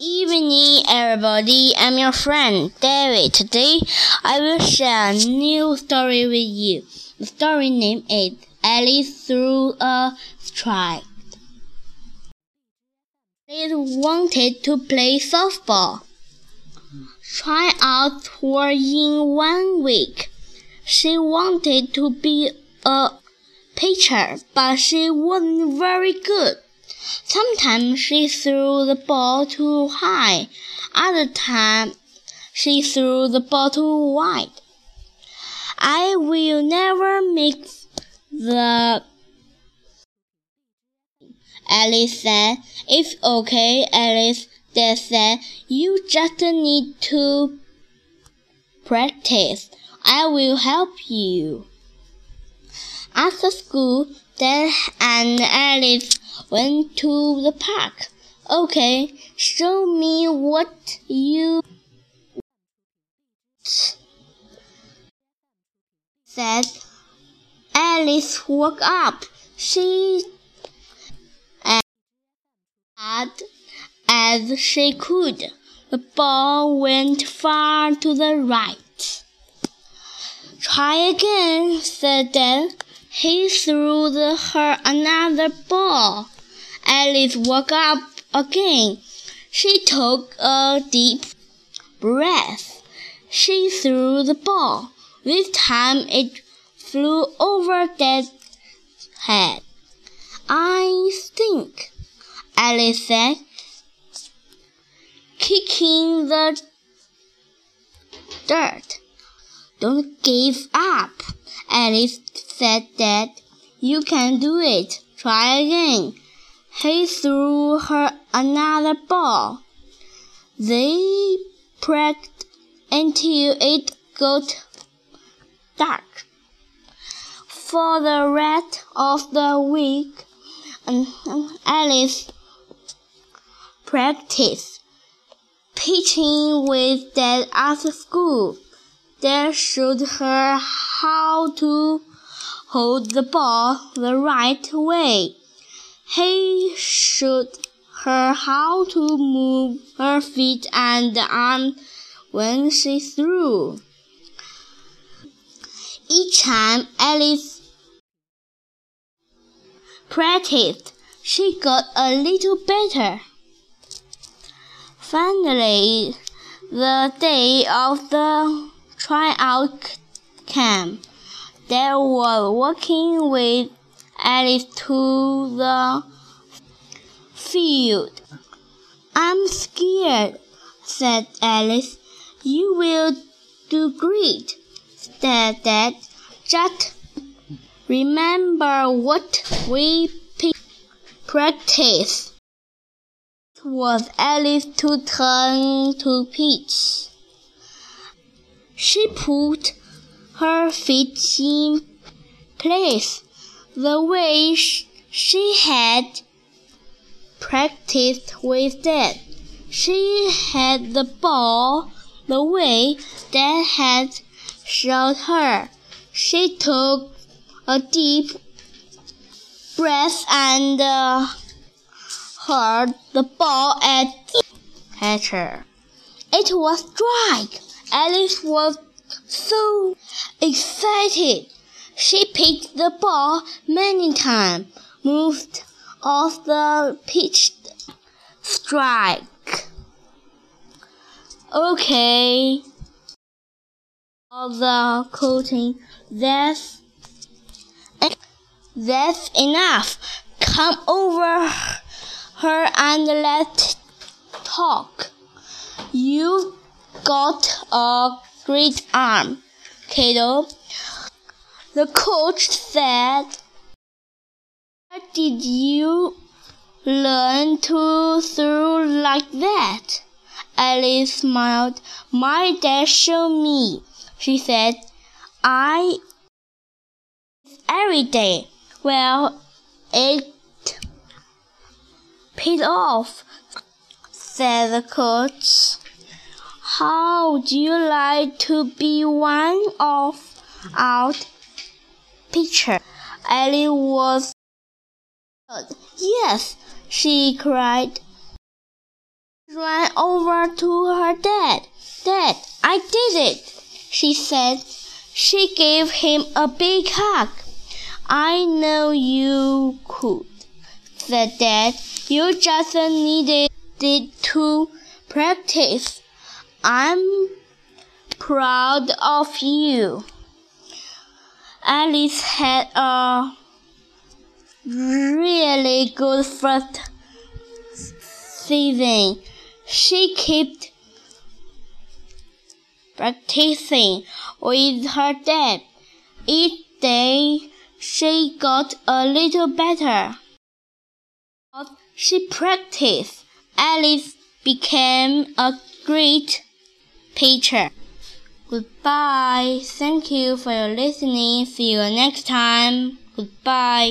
Evening, everybody. I'm your friend David. Today, I will share a new story with you. The story name is Alice Threw a Strike. Alice wanted to play softball. Tryouts were in one week. She wanted to be a pitcher, but she wasn't very good. Sometimes she threw the ball too high, other times she threw the ball too wide. I will never make the Alice said. It's okay, Alice, Dad said. You just need to practice. I will help you. After school, Dad and Alice went to the park. Okay, show me what you said. Alice woke up. She had as she could. The ball went far to the right. Try again, said Dan. He threw the, her another ball. Alice woke up again. She took a deep breath. She threw the ball. This time it flew over Dad's head. I think, Alice said, kicking the dirt. Don't give up, Alice said Dad. You can do it. Try again. He threw her another ball. They practiced until it got dark. For the rest of the week, um, um, Alice practiced pitching with Dad after school. Dad showed her how to hold the ball the right way. He showed her how to move her feet and arms when she threw. Each time Alice practiced, she got a little better. Finally, the day of the tryout came. They were walking with Alice to the field. I'm scared, said Alice. You will do great, said Dad. Just remember what we practice. It was Alice to turn to pitch. She put her feet in place the way she had practiced with Dad. She had the ball the way Dad had showed her. She took a deep breath and uh, heard the ball at catcher. It was strike. Alice was so excited. She picked the ball many times, moved off the pitched strike. Okay. All the coating. That's that's enough. Come over her and let's talk. You've got a great arm, kiddo. The coach said, Where did you learn to throw like that? Alice smiled. My dad showed me, she said. I every day. Well, it paid off, said the coach. How would you like to be one of our pitcher? Ellie was. Yes, she cried. ran over to her dad. Dad, I did it, she said. She gave him a big hug. I know you could, said Dad. You just needed to practice. I'm proud of you. Alice had a really good first season. She kept practicing with her dad. Each day she got a little better. She practiced. Alice became a great pitcher. Goodbye. Thank you for your listening. See you next time. Goodbye.